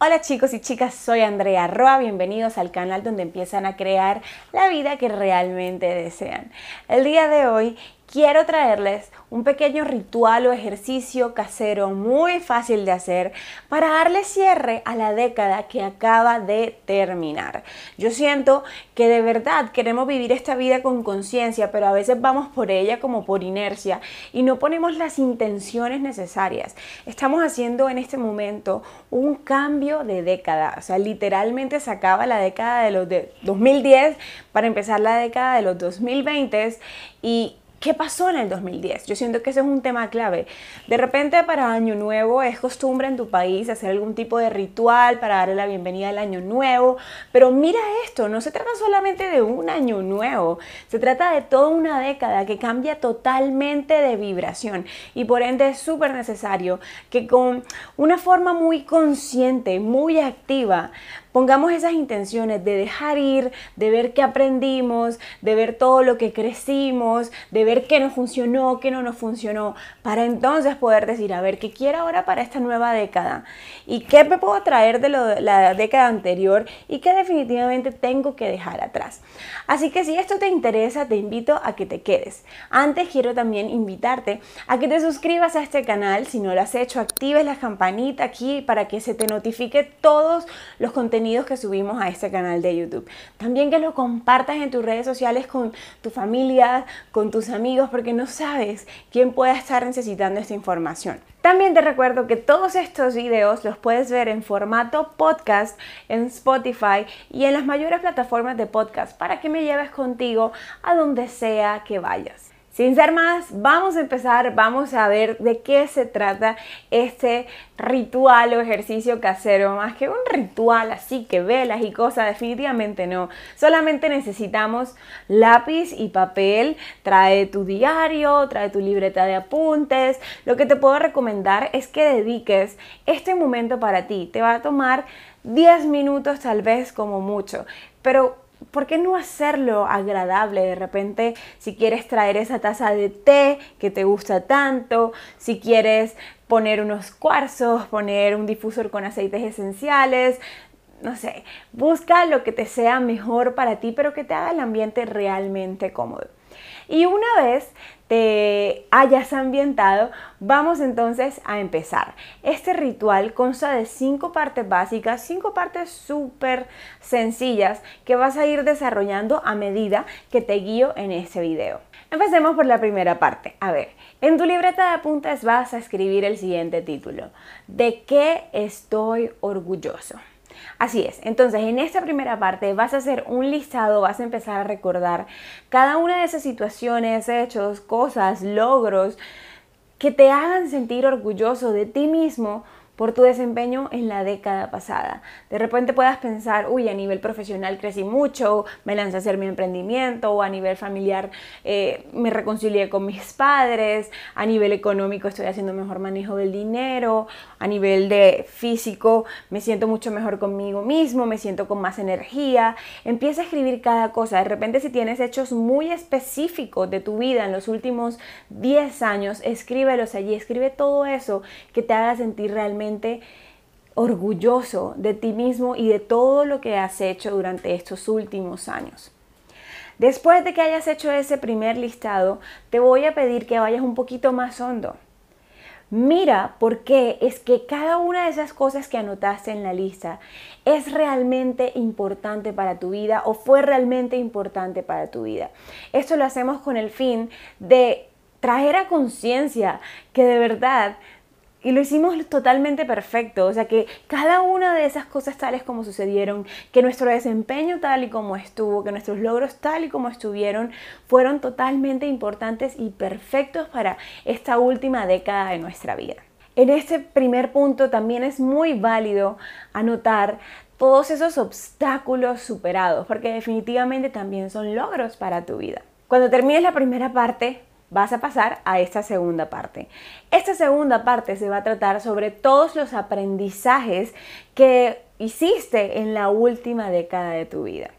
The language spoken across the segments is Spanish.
Hola chicos y chicas, soy Andrea Roa, bienvenidos al canal donde empiezan a crear la vida que realmente desean. El día de hoy quiero traerles un pequeño ritual o ejercicio casero muy fácil de hacer para darle cierre a la década que acaba de terminar. Yo siento que de verdad queremos vivir esta vida con conciencia, pero a veces vamos por ella como por inercia y no ponemos las intenciones necesarias. Estamos haciendo en este momento un cambio de década, o sea, literalmente se acaba la década de los de 2010 para empezar la década de los 2020 y ¿Qué pasó en el 2010? Yo siento que ese es un tema clave. De repente para Año Nuevo es costumbre en tu país hacer algún tipo de ritual para darle la bienvenida al Año Nuevo, pero mira esto, no se trata solamente de un Año Nuevo, se trata de toda una década que cambia totalmente de vibración y por ende es súper necesario que con una forma muy consciente, muy activa, pongamos esas intenciones de dejar ir, de ver qué aprendimos, de ver todo lo que crecimos, de ver qué nos funcionó, qué no nos funcionó, para entonces poder decir, a ver, ¿qué quiero ahora para esta nueva década? ¿Y qué me puedo traer de, la década anterior y qué definitivamente tengo que dejar atrás? Así que si esto te interesa, te invito a que te quedes. Antes quiero también invitarte a que te suscribas a este canal, si no lo has hecho, actives la campanita aquí para que se te notifique todos los contenidos que subimos a este canal de YouTube. También que lo compartas en tus redes sociales con tu familia, con tus amigos, porque no sabes quién pueda estar necesitando esta información. También te recuerdo que todos estos videos los puedes ver en formato podcast en Spotify y en las mayores plataformas de podcast para que me lleves contigo a donde sea que vayas. Sin ser más, vamos a empezar, vamos a ver de qué se trata este ritual o ejercicio casero, más que un ritual así que velas y cosas, definitivamente no. Solamente necesitamos lápiz y papel, trae tu diario, trae tu libreta de apuntes. Lo que te puedo recomendar es que dediques este momento para ti. Te va a tomar 10 minutos tal vez como mucho, pero ¿por qué no hacerlo agradable? De repente, si quieres traer esa taza de té que te gusta tanto, si quieres poner unos cuarzos, poner un difusor con aceites esenciales, no sé, busca lo que te sea mejor para ti, pero que te haga el ambiente realmente cómodo. Y una vez te hayas ambientado, vamos entonces a empezar. Este ritual consta de cinco partes básicas, cinco partes súper sencillas que vas a ir desarrollando a medida que te guío en este video. Empecemos por la primera parte. A ver, en tu libreta de apuntes vas a escribir el siguiente título. ¿De qué estoy orgulloso? Así es, entonces en esta primera parte vas a hacer un listado, vas a empezar a recordar cada una de esas situaciones, hechos, cosas, logros que te hagan sentir orgulloso de ti mismo por tu desempeño en la década pasada. De repente puedas pensar, uy, a nivel profesional crecí mucho, me lancé a hacer mi emprendimiento, o a nivel familiar eh, me reconcilié con mis padres, a nivel económico estoy haciendo mejor manejo del dinero, a nivel de físico me siento mucho mejor conmigo mismo, me siento con más energía. Empieza a escribir cada cosa. De repente si tienes hechos muy específicos de tu vida en los últimos 10 años, escríbelos allí, escribe todo eso que te haga sentir realmente orgulloso de ti mismo y de todo lo que has hecho durante estos últimos años. Después de que hayas hecho ese primer listado, te voy a pedir que vayas un poquito más hondo. Mira por qué es que cada una de esas cosas que anotaste en la lista es realmente importante para tu vida o fue realmente importante para tu vida. Esto lo hacemos con el fin de traer a conciencia que de verdad y lo hicimos totalmente perfecto, o sea que cada una de esas cosas tales como sucedieron, que nuestro desempeño tal y como estuvo, que nuestros logros tal y como estuvieron, fueron totalmente importantes y perfectos para esta última década de nuestra vida. En este primer punto también es muy válido anotar todos esos obstáculos superados, porque definitivamente también son logros para tu vida. Cuando termines la primera parte, vas a pasar a esta segunda parte. Esta segunda parte se va a tratar sobre todos los aprendizajes que hiciste en la última década de tu vida.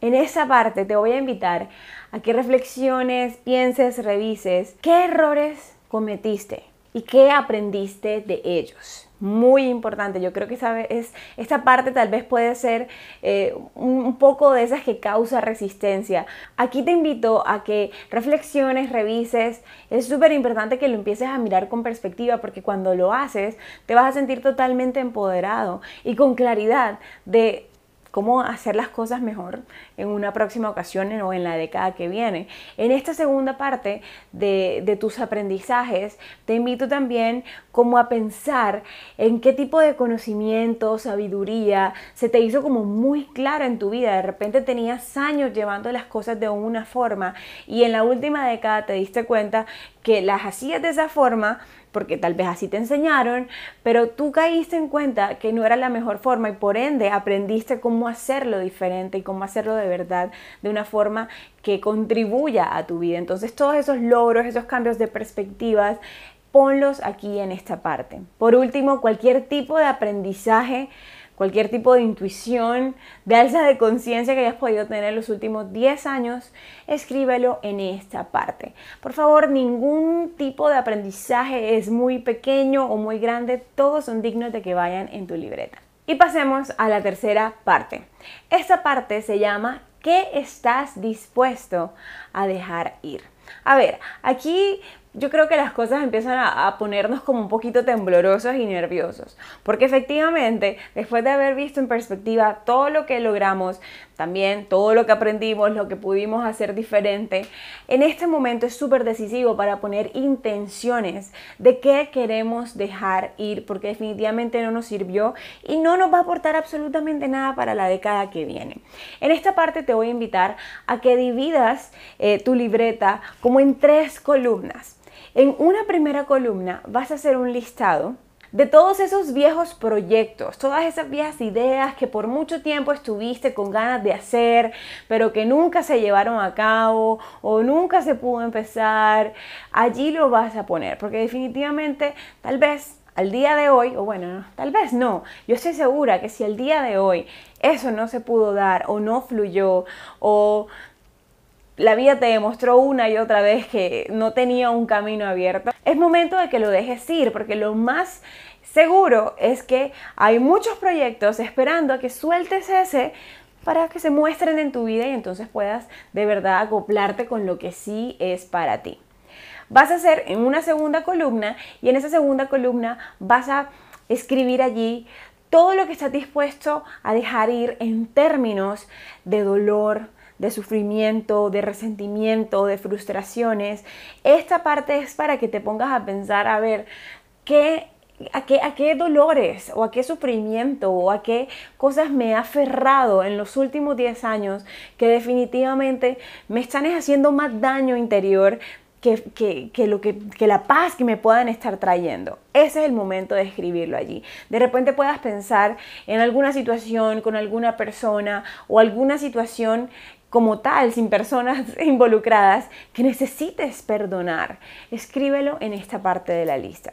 En esa parte te voy a invitar a que reflexiones, pienses, revises qué errores cometiste y qué aprendiste de ellos. Muy importante. Yo creo que esa, es, esta parte tal vez puede ser eh, un, poco de esas que causa resistencia. Aquí te invito a que reflexiones, revises. Es súper importante que lo empieces a mirar con perspectiva porque cuando lo haces te vas a sentir totalmente empoderado y con claridad de cómo hacer las cosas mejor en una próxima ocasión o en la década que viene. En esta segunda parte de, tus aprendizajes, te invito también como a pensar en qué tipo de conocimiento, sabiduría se te hizo como muy claro en tu vida. De repente tenías años llevando las cosas de una forma y en la última década te diste cuenta que las hacías de esa forma porque tal vez así te enseñaron, pero tú caíste en cuenta que no era la mejor forma y por ende aprendiste cómo hacerlo diferente y cómo hacerlo de verdad de una forma que contribuya a tu vida. Entonces todos esos logros, esos cambios de perspectivas, ponlos aquí en esta parte. Por último, cualquier tipo de aprendizaje cualquier tipo de intuición, de alza de conciencia que hayas podido tener en los últimos 10 años, escríbelo en esta parte. Por favor, ningún tipo de aprendizaje es muy pequeño o muy grande, todos son dignos de que vayan en tu libreta. Y pasemos a la tercera parte. Esta parte se llama ¿Qué estás dispuesto a dejar ir? A ver, aquí yo creo que las cosas empiezan a, ponernos como un poquito temblorosos y nerviosos, porque efectivamente, después de haber visto en perspectiva todo lo que logramos, también todo lo que aprendimos, lo que pudimos hacer diferente, en este momento es súper decisivo para poner intenciones de qué queremos dejar ir, porque definitivamente no nos sirvió y no nos va a aportar absolutamente nada para la década que viene. En esta parte te voy a invitar a que dividas eh, tu libreta como en tres columnas. En una primera columna vas a hacer un listado de todos esos viejos proyectos, todas esas viejas ideas que por mucho tiempo estuviste con ganas de hacer, pero que nunca se llevaron a cabo o nunca se pudo empezar, allí lo vas a poner, porque definitivamente tal vez al día de hoy, o bueno, tal vez no, yo estoy segura que si al día de hoy eso no se pudo dar o no fluyó o la vida te demostró una y otra vez que no tenía un camino abierto, es momento de que lo dejes ir, porque lo más seguro es que hay muchos proyectos esperando a que sueltes ese para que se muestren en tu vida y entonces puedas de verdad acoplarte con lo que sí es para ti. Vas a hacer en una segunda columna y en esa segunda columna vas a escribir allí todo lo que estás dispuesto a dejar ir en términos de dolor, de sufrimiento, de resentimiento, de frustraciones. Esta parte es para que te pongas a pensar, a ver, ¿qué ¿A qué, ¿A qué, dolores o a qué sufrimiento o a qué cosas me he aferrado en los últimos 10 años que definitivamente me están haciendo más daño interior que, lo que, que, la paz que me puedan estar trayendo. Ese es el momento de escribirlo allí. De repente puedas pensar en alguna situación con alguna persona o alguna situación como tal, sin personas involucradas, que necesites perdonar. Escríbelo en esta parte de la lista.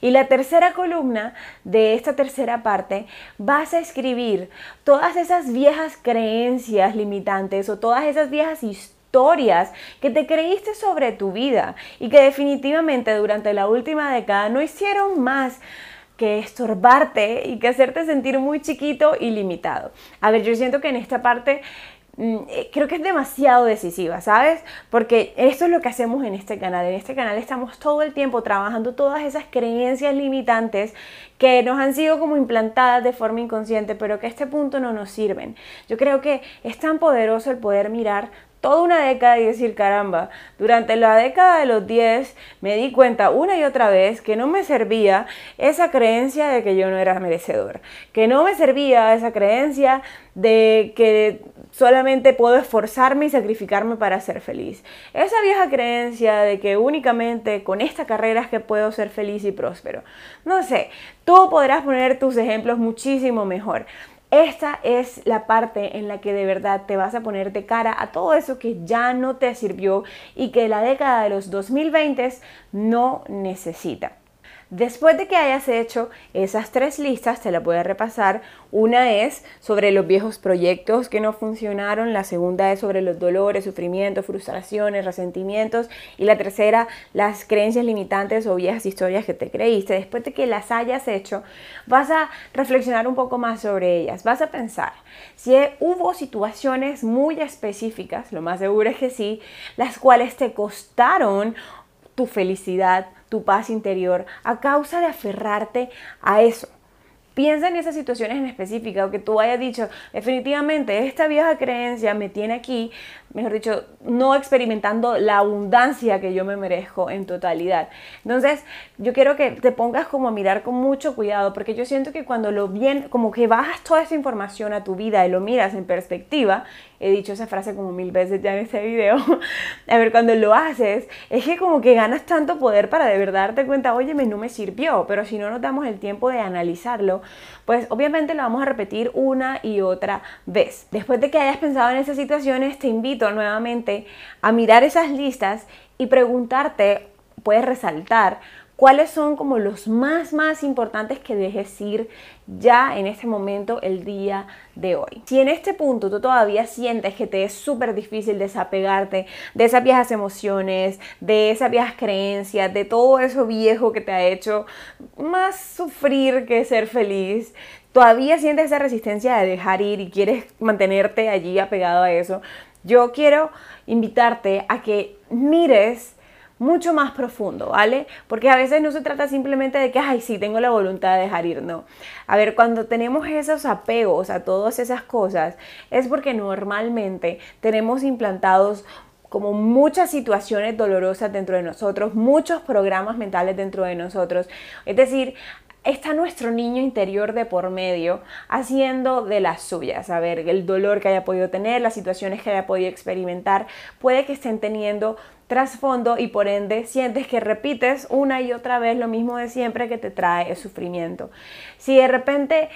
Y la tercera columna de esta tercera parte vas a escribir todas esas viejas creencias limitantes o todas esas viejas historias que te creíste sobre tu vida y que definitivamente durante la última década no hicieron más que estorbarte y que hacerte sentir muy chiquito y limitado. A ver, yo siento que en esta parte creo que es demasiado decisiva, ¿sabes? Porque esto es lo que hacemos en este canal. En este canal estamos todo el tiempo trabajando todas esas creencias limitantes que nos han sido como implantadas de forma inconsciente, pero que a este punto no nos sirven. Yo creo que es tan poderoso el poder mirar toda una década y decir, caramba, durante la década de los 10 me di cuenta una y otra vez que no me servía esa creencia de que yo no era merecedor, que no me servía esa creencia de que solamente puedo esforzarme y sacrificarme para ser feliz. Esa vieja creencia de que únicamente con esta carrera es que puedo ser feliz y próspero. No sé, tú podrás poner tus ejemplos muchísimo mejor. Esta es la parte en la que de verdad te vas a poner de cara a todo eso que ya no te sirvió y que la década de los 2020 no necesita. Después de que hayas hecho esas tres listas, te las voy a repasar. Una es sobre los viejos proyectos que no funcionaron, la segunda es sobre los dolores, sufrimientos, frustraciones, resentimientos y la tercera, las creencias limitantes o viejas historias que te creíste. Después de que las hayas hecho, vas a reflexionar un poco más sobre ellas. Vas a pensar si hubo situaciones muy específicas, lo más seguro es que sí, las cuales te costaron tu felicidad, tu paz interior, a causa de aferrarte a eso. Piensa en esas situaciones en específica o que tú hayas dicho, definitivamente esta vieja creencia me tiene aquí, mejor dicho, no experimentando la abundancia que yo me merezco en totalidad. Entonces, yo quiero que te pongas como a mirar con mucho cuidado, porque yo siento que cuando lo bien, como que bajas toda esa información a tu vida y lo miras en perspectiva, he dicho esa frase como mil veces ya en este video, a ver, cuando lo haces, es que como que ganas tanto poder para de verdad darte cuenta, oye, no me sirvió, pero si no nos damos el tiempo de analizarlo, pues obviamente lo vamos a repetir una y otra vez. Después de que hayas pensado en esas situaciones, te invito nuevamente a mirar esas listas y preguntarte, puedes resaltar cuáles son como los más más importantes que dejes ir ya en este momento el día de hoy. Si en este punto tú todavía sientes que te es súper difícil desapegarte de esas viejas emociones, de esas viejas creencias, de todo eso viejo que te ha hecho más sufrir que ser feliz, todavía sientes esa resistencia de dejar ir y quieres mantenerte allí apegado a eso, yo quiero invitarte a que mires mucho más profundo, ¿vale? Porque a veces no se trata simplemente de que, ay, sí, tengo la voluntad de dejar ir, no. A ver, cuando tenemos esos apegos a todas esas cosas, es porque normalmente tenemos implantados como muchas situaciones dolorosas dentro de nosotros, muchos programas mentales dentro de nosotros. Es decir, está nuestro niño interior de por medio haciendo de las suyas. A ver, el dolor que haya podido tener, las situaciones que haya podido experimentar, puede que estén teniendo trasfondo y por ende sientes que repites una y otra vez lo mismo de siempre que te trae el sufrimiento. Si de repente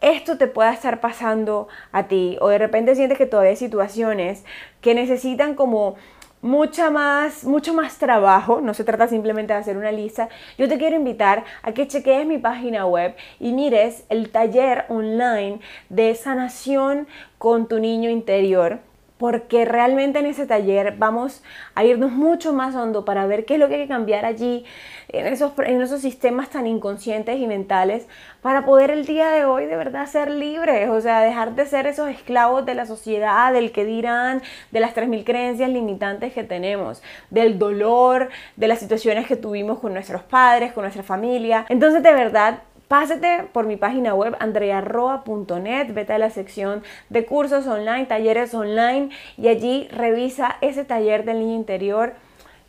esto te pueda estar pasando a ti o de repente sientes que todavía hay situaciones que necesitan como mucha más, mucho más trabajo, no se trata simplemente de hacer una lista, yo te quiero invitar a que chequees mi página web y mires el taller online de sanación con tu niño interior porque realmente en ese taller vamos a irnos mucho más hondo para ver qué es lo que hay que cambiar allí, en esos, en esos sistemas tan inconscientes y mentales, para poder el día de hoy de verdad ser libres, o sea, dejar de ser esos esclavos de la sociedad, del que dirán, de las 3.000 creencias limitantes que tenemos, del dolor, de las situaciones que tuvimos con nuestros padres, con nuestra familia. Entonces, de verdad, Pásate por mi página web andrearroa.net, vete a la sección de cursos online, talleres online y allí revisa ese taller del niño interior.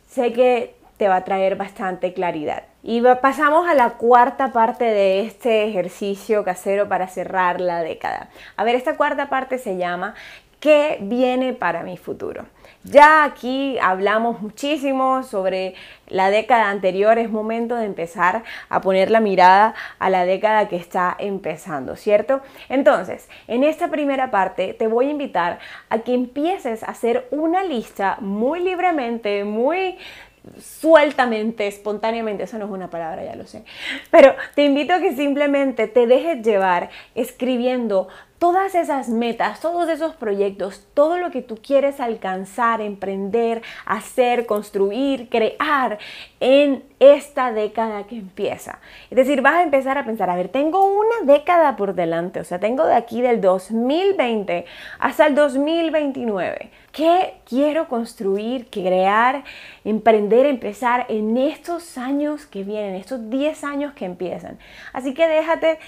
Sé que te va a traer bastante claridad. Y pasamos a la cuarta parte de este ejercicio casero para cerrar la década. A ver, esta cuarta parte se llama ¿Qué viene para mi futuro? Ya aquí hablamos muchísimo sobre la década anterior, es momento de empezar a poner la mirada a la década que está empezando, ¿cierto? Entonces, en esta primera parte te voy a invitar a que empieces a hacer una lista muy libremente, muy sueltamente, espontáneamente, eso no es una palabra, ya lo sé, pero te invito a que simplemente te dejes llevar escribiendo todas esas metas, todos esos proyectos, todo lo que tú quieres alcanzar, emprender, hacer, construir, crear en esta década que empieza. Es decir, vas a empezar a pensar, a ver, tengo una década por delante, o sea, tengo de aquí del 2020 hasta el 2029. ¿Qué quiero construir, crear, emprender, empezar en estos años que vienen, estos 10 años que empiezan? Así que déjate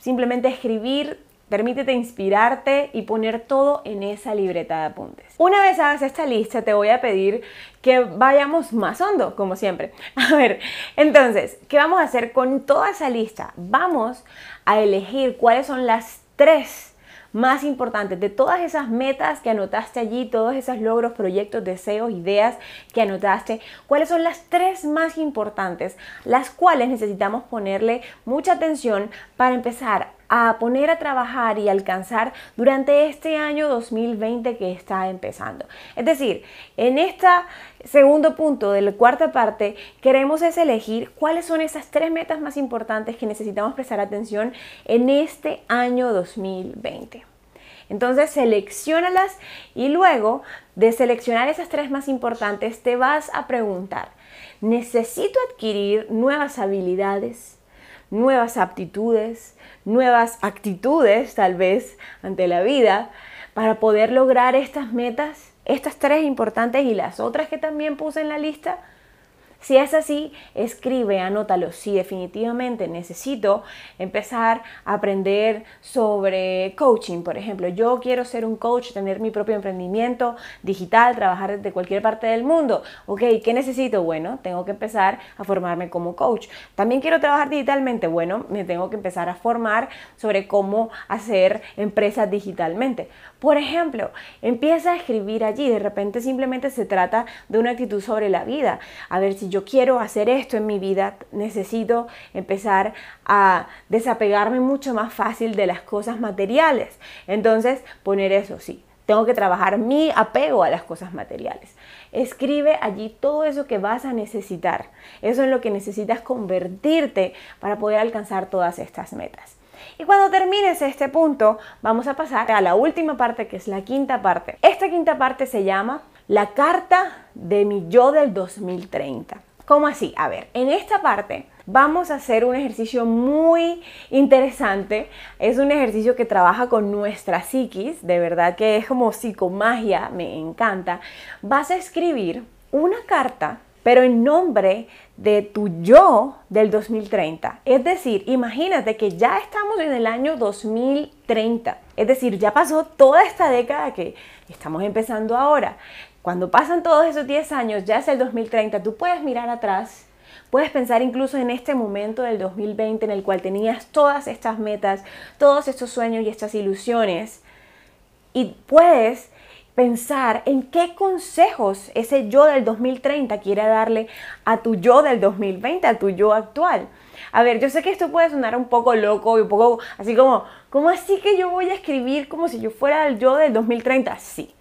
simplemente escribir Permítete inspirarte y poner todo en esa libreta de apuntes. Una vez hagas esta lista, te voy a pedir que vayamos más hondo, como siempre. A ver, entonces, ¿qué vamos a hacer con toda esa lista? Vamos a elegir cuáles son las tres más importantes de todas esas metas que anotaste allí, todos esos logros, proyectos, deseos, ideas que anotaste, cuáles son las tres más importantes, las cuales necesitamos ponerle mucha atención para empezar a poner a trabajar y alcanzar durante este año 2020 que está empezando. Es decir, en este segundo punto de la cuarta parte, queremos es elegir cuáles son esas tres metas más importantes que necesitamos prestar atención en este año 2020. Entonces seleccionalas y luego de seleccionar esas tres más importantes te vas a preguntar, ¿necesito adquirir nuevas habilidades, nuevas aptitudes, nuevas actitudes tal vez ante la vida para poder lograr estas metas, estas tres importantes y las otras que también puse en la lista? Si es así, escribe, anótalo. Si definitivamente necesito empezar a aprender sobre coaching, por ejemplo, yo quiero ser un coach, tener mi propio emprendimiento digital, trabajar desde cualquier parte del mundo. Ok, ¿qué necesito? Bueno, tengo que empezar a formarme como coach. También quiero trabajar digitalmente. Bueno, me tengo que empezar a formar sobre cómo hacer empresas digitalmente. Por ejemplo, empieza a escribir allí. De repente simplemente se trata de una actitud sobre la vida. A ver si yo quiero hacer esto en mi vida, necesito empezar a desapegarme mucho más fácil de las cosas materiales. Entonces, poner eso, sí. Tengo que trabajar mi apego a las cosas materiales. Escribe allí todo eso que vas a necesitar. Eso es lo que necesitas convertirte para poder alcanzar todas estas metas. Y cuando termines este punto, vamos a pasar a la última parte, que es la quinta parte. Esta quinta parte se llama la carta de mi yo del 2030. ¿Cómo así? A ver, en esta parte vamos a hacer un ejercicio muy interesante. Es un ejercicio que trabaja con nuestra psiquis, de verdad que es como psicomagia, me encanta. Vas a escribir una carta pero en nombre de tu yo del 2030. Es decir, imagínate que ya estamos en el año 2030. Es decir, ya pasó toda esta década que estamos empezando ahora. Cuando pasan todos esos 10 años, ya es el 2030, tú puedes mirar atrás, puedes pensar incluso en este momento del 2020 en el cual tenías todas estas metas, todos estos sueños y estas ilusiones. Y puedes pensar en qué consejos ese yo del 2030 quiere darle a tu yo del 2020, a tu yo actual. A ver, yo sé que esto puede sonar un poco loco y un poco así como, ¿cómo así que yo voy a escribir como si yo fuera el yo del 2030? Sí.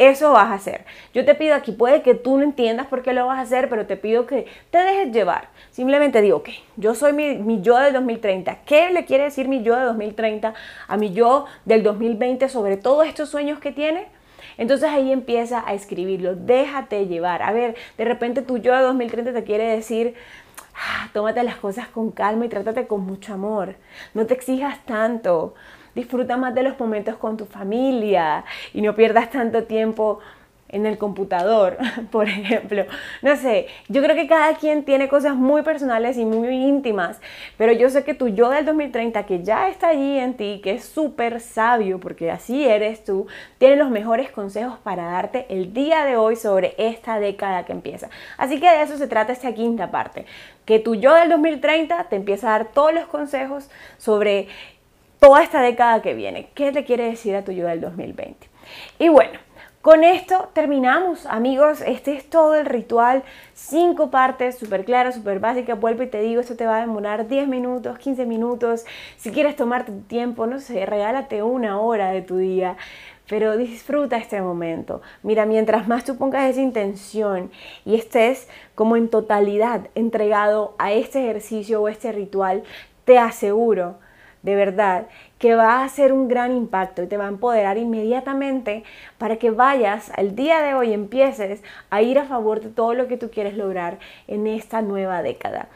Eso vas a hacer. Yo te pido aquí, puede que tú no entiendas por qué lo vas a hacer, pero te pido que te dejes llevar. Simplemente digo, ok, yo soy mi, yo del 2030. ¿Qué le quiere decir mi yo de 2030 a mi yo del 2020 sobre todos estos sueños que tiene? Entonces ahí empieza a escribirlo, déjate llevar. A ver, de repente tu yo de 2030 te quiere decir, ah, tómate las cosas con calma y trátate con mucho amor. No te exijas tanto. Disfruta más de los momentos con tu familia y no pierdas tanto tiempo en el computador, por ejemplo. No sé, yo creo que cada quien tiene cosas muy personales y muy íntimas, pero yo sé que tu yo del 2030, que ya está allí en ti, que es súper sabio, porque así eres tú, tiene los mejores consejos para darte el día de hoy sobre esta década que empieza. Así que de eso se trata esta quinta parte, que tu yo del 2030 te empieza a dar todos los consejos sobre toda esta década que viene. ¿Qué te quiere decir a tu yo del 2020? Y bueno, con esto terminamos, amigos. Este es todo el ritual. Cinco partes, súper claras, súper básicas. Vuelvo y te digo, esto te va a demorar 10 minutos, 15 minutos. Si quieres tomarte tu tiempo, no sé, regálate una hora de tu día. Pero disfruta este momento. Mira, mientras más tú pongas esa intención y estés como en totalidad entregado a este ejercicio o este ritual, te aseguro de verdad, que va a hacer un gran impacto y te va a empoderar inmediatamente para que vayas al día de hoy, empieces a ir a favor de todo lo que tú quieres lograr en esta nueva década.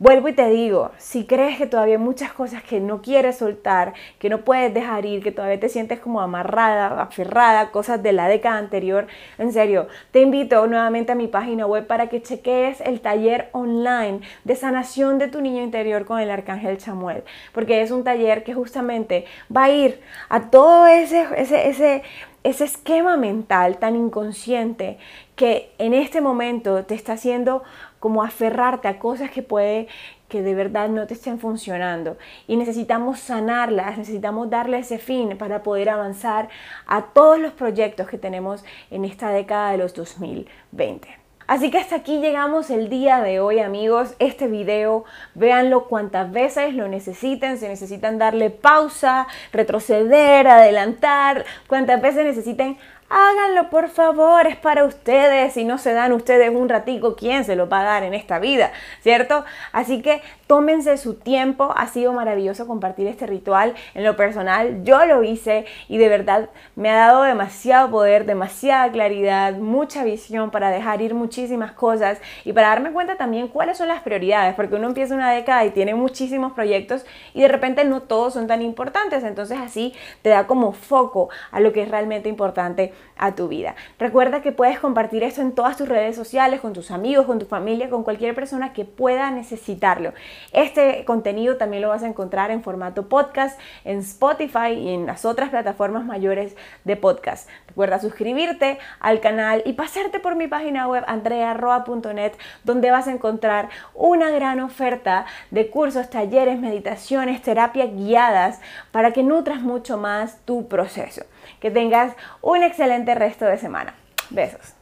Vuelvo y te digo, si crees que todavía hay muchas cosas que no quieres soltar, que no puedes dejar ir, que todavía te sientes como amarrada, aferrada, cosas de la década anterior, en serio, te invito nuevamente a mi página web para que cheques el taller online de sanación de tu niño interior con el arcángel Chamuel, porque es un taller que justamente va a ir a todo ese, ese, ese ese esquema mental tan inconsciente que en este momento te está haciendo como aferrarte a cosas que puede que de verdad no te estén funcionando y necesitamos sanarlas, necesitamos darle ese fin para poder avanzar a todos los proyectos que tenemos en esta década de los 2020. Así que hasta aquí llegamos el día de hoy amigos. Este video, véanlo cuantas veces lo necesiten. Si necesitan darle pausa, retroceder, adelantar, cuantas veces necesiten háganlo por favor, es para ustedes. Si no se dan ustedes un ratico, ¿quién se lo va a dar en esta vida? ¿Cierto? Así que tómense su tiempo. Ha sido maravilloso compartir este ritual. En lo personal, yo lo hice y de verdad me ha dado demasiado poder, demasiada claridad, mucha visión para dejar ir muchísimas cosas y para darme cuenta también cuáles son las prioridades, porque uno empieza una década y tiene muchísimos proyectos y de repente no todos son tan importantes. Entonces así te da como foco a lo que es realmente importante a tu vida. Recuerda que puedes compartir esto en todas tus redes sociales, con tus amigos, con tu familia, con cualquier persona que pueda necesitarlo. Este contenido también lo vas a encontrar en formato podcast en Spotify y en las otras plataformas mayores de podcast. Recuerda suscribirte al canal y pasarte por mi página web andrearroa.net donde vas a encontrar una gran oferta de cursos, talleres, meditaciones, terapias guiadas para que nutras mucho más tu proceso. Que tengas un excelente resto de semana. Besos.